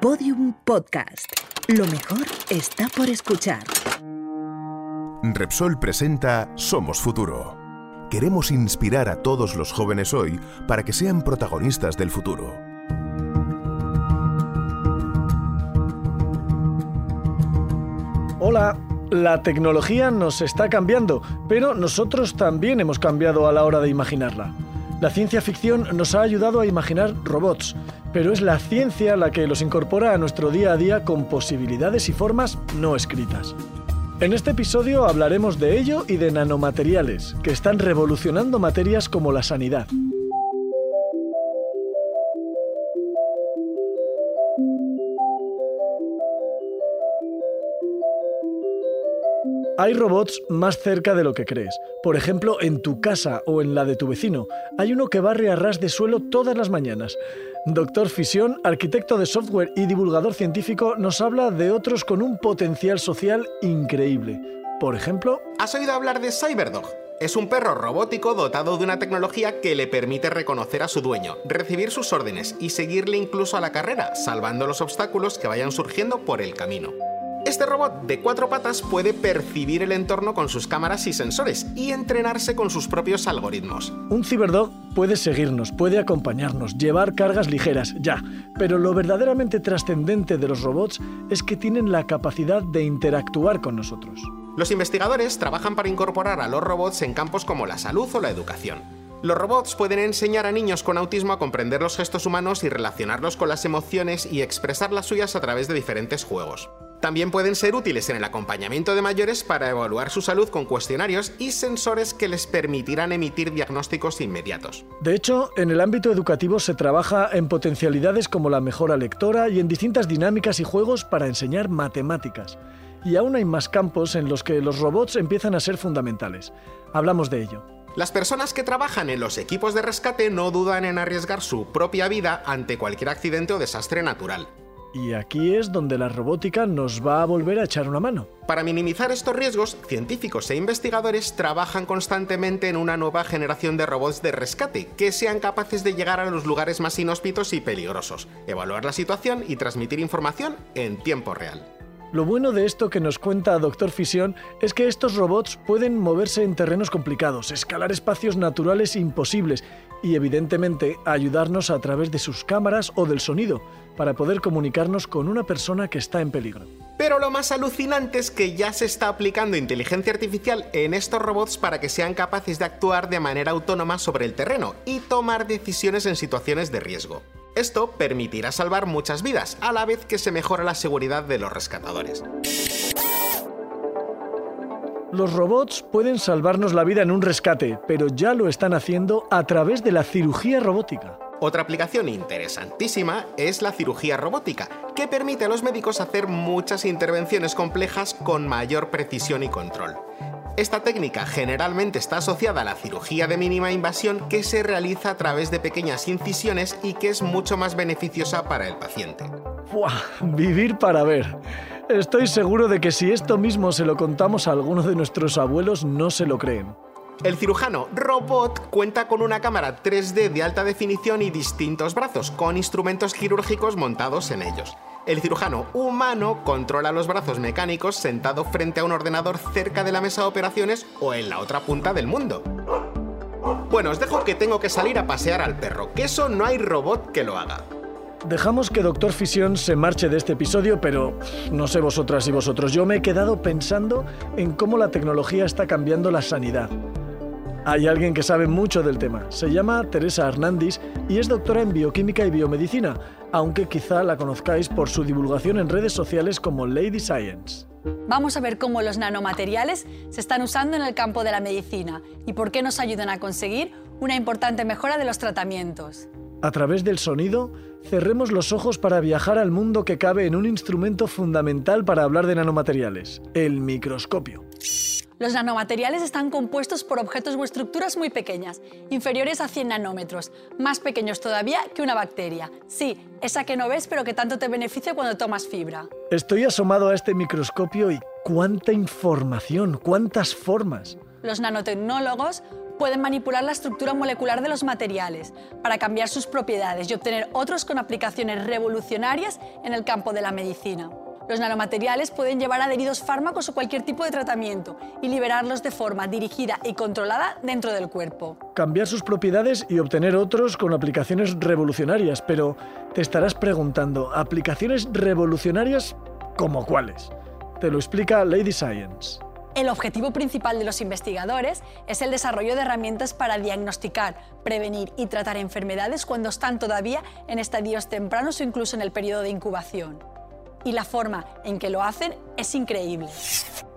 Podium Podcast. Lo mejor está por escuchar. Repsol presenta Somos Futuro. Queremos inspirar a todos los jóvenes hoy para que sean protagonistas del futuro. Hola, la tecnología nos está cambiando, pero nosotros también hemos cambiado a la hora de imaginarla. La ciencia ficción nos ha ayudado a imaginar robots, pero es la ciencia la que los incorpora a nuestro día a día con posibilidades y formas no escritas. En este episodio hablaremos de ello y de nanomateriales, que están revolucionando materias como la sanidad. Hay robots más cerca de lo que crees. Por ejemplo, en tu casa o en la de tu vecino. Hay uno que barre a ras de suelo todas las mañanas. Doctor Fisión, arquitecto de software y divulgador científico, nos habla de otros con un potencial social increíble. Por ejemplo... ¿Has oído hablar de Cyberdog? Es un perro robótico dotado de una tecnología que le permite reconocer a su dueño, recibir sus órdenes y seguirle incluso a la carrera, salvando los obstáculos que vayan surgiendo por el camino. Este robot de cuatro patas puede percibir el entorno con sus cámaras y sensores y entrenarse con sus propios algoritmos. Un ciberdog puede seguirnos, puede acompañarnos, llevar cargas ligeras, ya, pero lo verdaderamente trascendente de los robots es que tienen la capacidad de interactuar con nosotros. Los investigadores trabajan para incorporar a los robots en campos como la salud o la educación. Los robots pueden enseñar a niños con autismo a comprender los gestos humanos y relacionarlos con las emociones y expresar las suyas a través de diferentes juegos. También pueden ser útiles en el acompañamiento de mayores para evaluar su salud con cuestionarios y sensores que les permitirán emitir diagnósticos inmediatos. De hecho, en el ámbito educativo se trabaja en potencialidades como la mejora lectora y en distintas dinámicas y juegos para enseñar matemáticas. Y aún hay más campos en los que los robots empiezan a ser fundamentales. Hablamos de ello. Las personas que trabajan en los equipos de rescate no dudan en arriesgar su propia vida ante cualquier accidente o desastre natural. Y aquí es donde la robótica nos va a volver a echar una mano. Para minimizar estos riesgos, científicos e investigadores trabajan constantemente en una nueva generación de robots de rescate que sean capaces de llegar a los lugares más inhóspitos y peligrosos, evaluar la situación y transmitir información en tiempo real. Lo bueno de esto que nos cuenta Doctor Fisión es que estos robots pueden moverse en terrenos complicados, escalar espacios naturales imposibles y evidentemente ayudarnos a través de sus cámaras o del sonido para poder comunicarnos con una persona que está en peligro. Pero lo más alucinante es que ya se está aplicando inteligencia artificial en estos robots para que sean capaces de actuar de manera autónoma sobre el terreno y tomar decisiones en situaciones de riesgo. Esto permitirá salvar muchas vidas, a la vez que se mejora la seguridad de los rescatadores. Los robots pueden salvarnos la vida en un rescate, pero ya lo están haciendo a través de la cirugía robótica. Otra aplicación interesantísima es la cirugía robótica, que permite a los médicos hacer muchas intervenciones complejas con mayor precisión y control. Esta técnica generalmente está asociada a la cirugía de mínima invasión que se realiza a través de pequeñas incisiones y que es mucho más beneficiosa para el paciente. ¡Buah! Vivir para ver. Estoy seguro de que si esto mismo se lo contamos a alguno de nuestros abuelos no se lo creen. El cirujano robot cuenta con una cámara 3D de alta definición y distintos brazos, con instrumentos quirúrgicos montados en ellos. El cirujano humano controla los brazos mecánicos sentado frente a un ordenador cerca de la mesa de operaciones o en la otra punta del mundo. Bueno, os dejo que tengo que salir a pasear al perro, que eso no hay robot que lo haga. Dejamos que Doctor Fisión se marche de este episodio, pero no sé vosotras y vosotros, yo me he quedado pensando en cómo la tecnología está cambiando la sanidad. Hay alguien que sabe mucho del tema. Se llama Teresa Hernández y es doctora en bioquímica y biomedicina, aunque quizá la conozcáis por su divulgación en redes sociales como Lady Science. Vamos a ver cómo los nanomateriales se están usando en el campo de la medicina y por qué nos ayudan a conseguir una importante mejora de los tratamientos. A través del sonido, cerremos los ojos para viajar al mundo que cabe en un instrumento fundamental para hablar de nanomateriales, el microscopio. Los nanomateriales están compuestos por objetos o estructuras muy pequeñas, inferiores a 100 nanómetros, más pequeños todavía que una bacteria. Sí, esa que no ves pero que tanto te beneficia cuando tomas fibra. Estoy asomado a este microscopio y cuánta información, cuántas formas. Los nanotecnólogos pueden manipular la estructura molecular de los materiales para cambiar sus propiedades y obtener otros con aplicaciones revolucionarias en el campo de la medicina. Los nanomateriales pueden llevar adheridos fármacos o cualquier tipo de tratamiento y liberarlos de forma dirigida y controlada dentro del cuerpo. Cambiar sus propiedades y obtener otros con aplicaciones revolucionarias, pero te estarás preguntando, ¿aplicaciones revolucionarias como cuáles? Te lo explica Lady Science. El objetivo principal de los investigadores es el desarrollo de herramientas para diagnosticar, prevenir y tratar enfermedades cuando están todavía en estadios tempranos o incluso en el periodo de incubación. Y la forma en que lo hacen es increíble.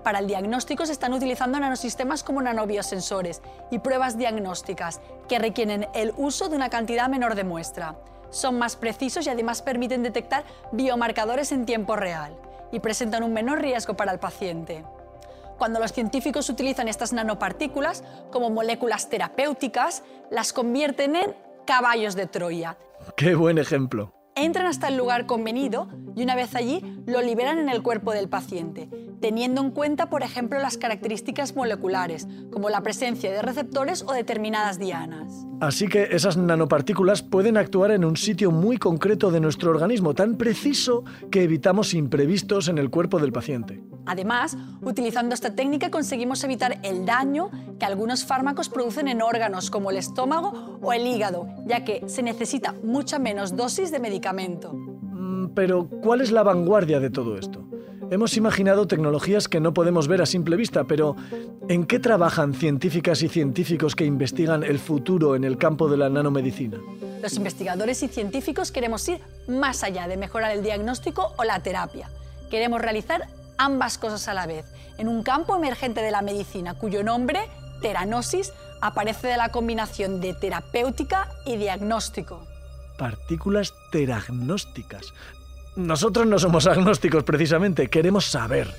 Para el diagnóstico se están utilizando nanosistemas como nanobiosensores y pruebas diagnósticas que requieren el uso de una cantidad menor de muestra. Son más precisos y además permiten detectar biomarcadores en tiempo real y presentan un menor riesgo para el paciente cuando los científicos utilizan estas nanopartículas como moléculas terapéuticas, las convierten en caballos de Troya. Qué buen ejemplo. Entran hasta el lugar convenido y una vez allí lo liberan en el cuerpo del paciente, teniendo en cuenta, por ejemplo, las características moleculares, como la presencia de receptores o determinadas dianas. Así que esas nanopartículas pueden actuar en un sitio muy concreto de nuestro organismo, tan preciso que evitamos imprevistos en el cuerpo del paciente. Además, utilizando esta técnica conseguimos evitar el daño que algunos fármacos producen en órganos como el estómago o el hígado, ya que se necesita mucha menos dosis de medicamento. Mm, pero, ¿cuál es la vanguardia de todo esto? Hemos imaginado tecnologías que no podemos ver a simple vista, pero ¿en qué trabajan científicas y científicos que investigan el futuro en el campo de la nanomedicina? Los investigadores y científicos queremos ir más allá de mejorar el diagnóstico o la terapia. Queremos realizar ambas cosas a la vez, en un campo emergente de la medicina cuyo nombre, teranosis, aparece de la combinación de terapéutica y diagnóstico. Partículas teragnósticas. Nosotros no somos agnósticos precisamente, queremos saber.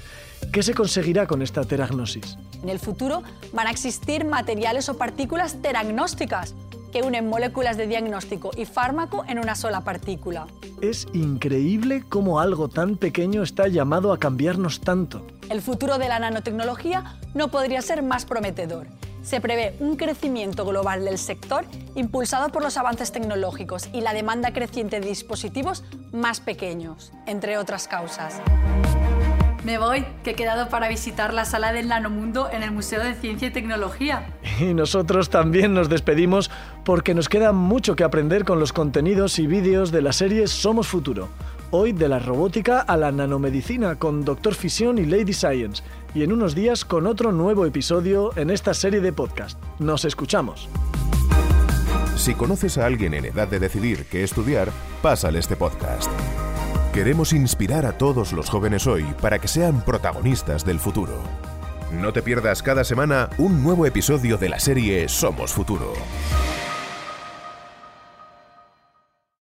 ¿Qué se conseguirá con esta teragnosis? En el futuro van a existir materiales o partículas teragnósticas que unen moléculas de diagnóstico y fármaco en una sola partícula. Es increíble cómo algo tan pequeño está llamado a cambiarnos tanto. El futuro de la nanotecnología no podría ser más prometedor se prevé un crecimiento global del sector impulsado por los avances tecnológicos y la demanda creciente de dispositivos más pequeños, entre otras causas. Me voy, que he quedado para visitar la sala del Nanomundo en el Museo de Ciencia y Tecnología. Y nosotros también nos despedimos porque nos queda mucho que aprender con los contenidos y vídeos de la serie Somos Futuro. Hoy de la robótica a la nanomedicina con Doctor Fisión y Lady Science. Y en unos días con otro nuevo episodio en esta serie de podcast. Nos escuchamos. Si conoces a alguien en edad de decidir qué estudiar, pásale este podcast. Queremos inspirar a todos los jóvenes hoy para que sean protagonistas del futuro. No te pierdas cada semana un nuevo episodio de la serie Somos Futuro.